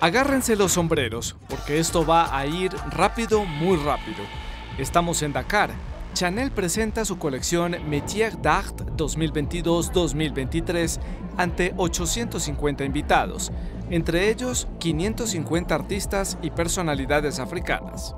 Agárrense los sombreros, porque esto va a ir rápido, muy rápido. Estamos en Dakar. Chanel presenta su colección Métier d'Art 2022-2023 ante 850 invitados, entre ellos 550 artistas y personalidades africanas.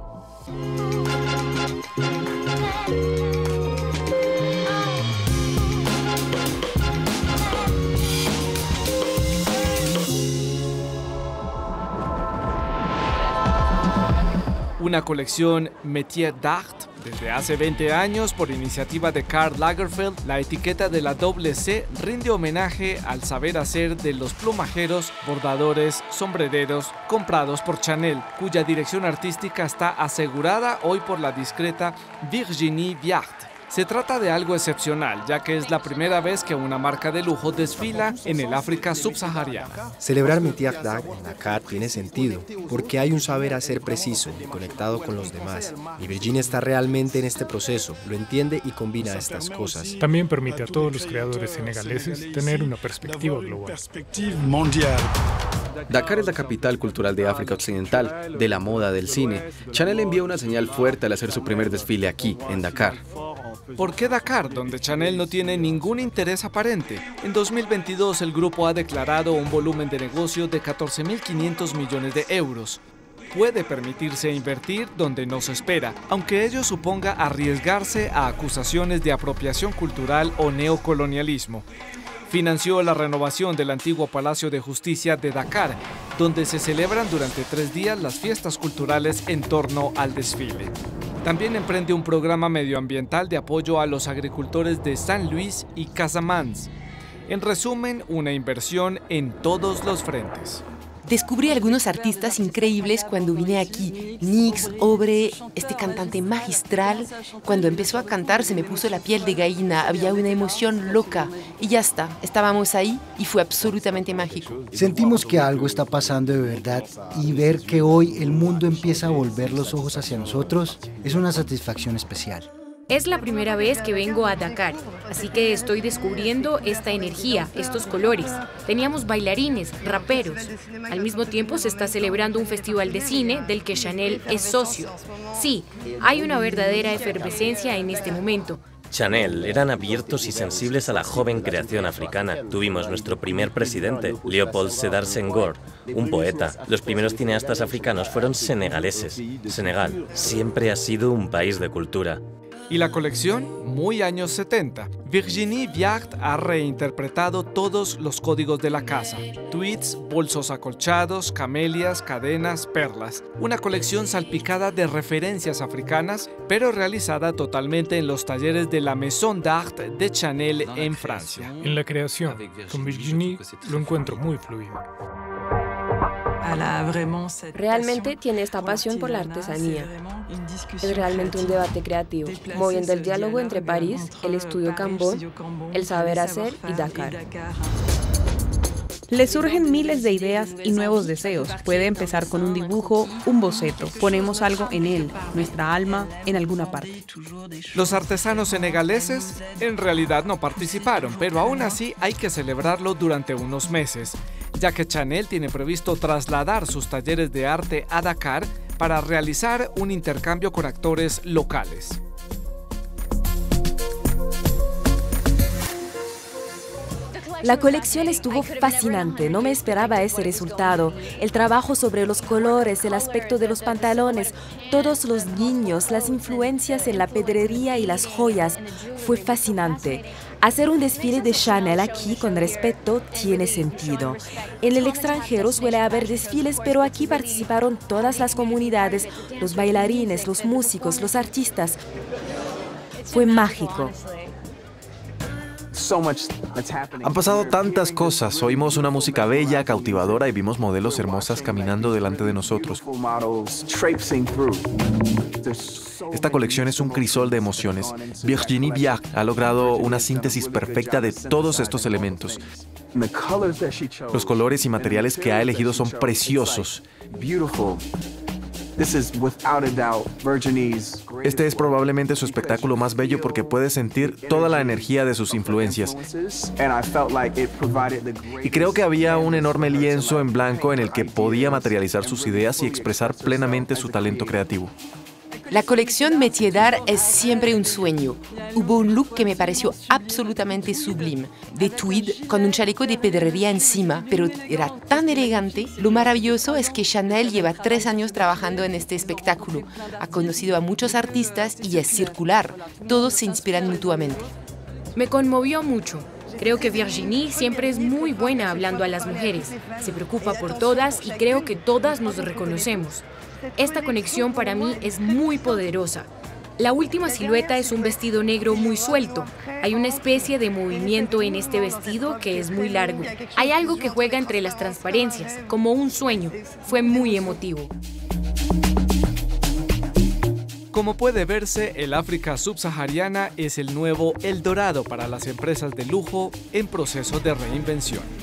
Una colección Métier d'Art desde hace 20 años, por iniciativa de Karl Lagerfeld, la etiqueta de la doble C rinde homenaje al saber hacer de los plumajeros, bordadores, sombrereros comprados por Chanel, cuya dirección artística está asegurada hoy por la discreta Virginie Viard. Se trata de algo excepcional, ya que es la primera vez que una marca de lujo desfila en el África subsahariana. Celebrar Metiak Dag en Dakar tiene sentido, porque hay un saber hacer preciso y conectado con los demás. Y Virginia está realmente en este proceso, lo entiende y combina estas cosas. También permite a todos los creadores senegaleses tener una perspectiva global. Dakar es la capital cultural de África Occidental, de la moda, del cine. Chanel envió una señal fuerte al hacer su primer desfile aquí, en Dakar. ¿Por qué Dakar, donde Chanel no tiene ningún interés aparente? En 2022 el grupo ha declarado un volumen de negocio de 14.500 millones de euros. Puede permitirse invertir donde no se espera, aunque ello suponga arriesgarse a acusaciones de apropiación cultural o neocolonialismo. Financió la renovación del antiguo Palacio de Justicia de Dakar, donde se celebran durante tres días las fiestas culturales en torno al desfile. También emprende un programa medioambiental de apoyo a los agricultores de San Luis y Casamance. En resumen, una inversión en todos los frentes. Descubrí algunos artistas increíbles cuando vine aquí. Nix, Obre, este cantante magistral. Cuando empezó a cantar se me puso la piel de gallina, había una emoción loca. Y ya está, estábamos ahí y fue absolutamente mágico. Sentimos que algo está pasando de verdad y ver que hoy el mundo empieza a volver los ojos hacia nosotros es una satisfacción especial. Es la primera vez que vengo a Dakar, así que estoy descubriendo esta energía, estos colores. Teníamos bailarines, raperos. Al mismo tiempo se está celebrando un festival de cine del que Chanel es socio. Sí, hay una verdadera efervescencia en este momento. Chanel eran abiertos y sensibles a la joven creación africana. Tuvimos nuestro primer presidente, Leopold Sedar Senghor, un poeta. Los primeros cineastas africanos fueron senegaleses. Senegal siempre ha sido un país de cultura. Y la colección, muy años 70. Virginie Viard ha reinterpretado todos los códigos de la casa. Tweets, bolsos acolchados, camelias, cadenas, perlas. Una colección salpicada de referencias africanas, pero realizada totalmente en los talleres de la Maison d'Art de Chanel en Francia. En la creación, con Virginie lo encuentro muy fluido. Realmente tiene esta pasión por la artesanía. Es realmente un debate creativo, moviendo el diálogo entre París, el estudio Cambon, el saber hacer y Dakar. Le surgen miles de ideas y nuevos deseos. Puede empezar con un dibujo, un boceto. Ponemos algo en él, nuestra alma, en alguna parte. Los artesanos senegaleses en realidad no participaron, pero aún así hay que celebrarlo durante unos meses, ya que Chanel tiene previsto trasladar sus talleres de arte a Dakar para realizar un intercambio con actores locales. La colección estuvo fascinante, no me esperaba ese resultado. El trabajo sobre los colores, el aspecto de los pantalones, todos los guiños, las influencias en la pedrería y las joyas, fue fascinante. Hacer un desfile de Chanel aquí con respeto tiene sentido. En el extranjero suele haber desfiles, pero aquí participaron todas las comunidades, los bailarines, los músicos, los artistas. Fue mágico. Han pasado tantas cosas. Oímos una música bella, cautivadora y vimos modelos hermosas caminando delante de nosotros. Esta colección es un crisol de emociones. Virginie Viard ha logrado una síntesis perfecta de todos estos elementos. Los colores y materiales que ha elegido son preciosos. Este es probablemente su espectáculo más bello porque puede sentir toda la energía de sus influencias. Y creo que había un enorme lienzo en blanco en el que podía materializar sus ideas y expresar plenamente su talento creativo. La colección Métier d'Art es siempre un sueño. Hubo un look que me pareció absolutamente sublime, de tweed con un chaleco de pedrería encima, pero era tan elegante. Lo maravilloso es que Chanel lleva tres años trabajando en este espectáculo, ha conocido a muchos artistas y es circular. Todos se inspiran mutuamente. Me conmovió mucho. Creo que Virginie siempre es muy buena hablando a las mujeres. Se preocupa por todas y creo que todas nos reconocemos. Esta conexión para mí es muy poderosa. La última silueta es un vestido negro muy suelto. Hay una especie de movimiento en este vestido que es muy largo. Hay algo que juega entre las transparencias, como un sueño. Fue muy emotivo. Como puede verse, el África subsahariana es el nuevo El Dorado para las empresas de lujo en proceso de reinvención.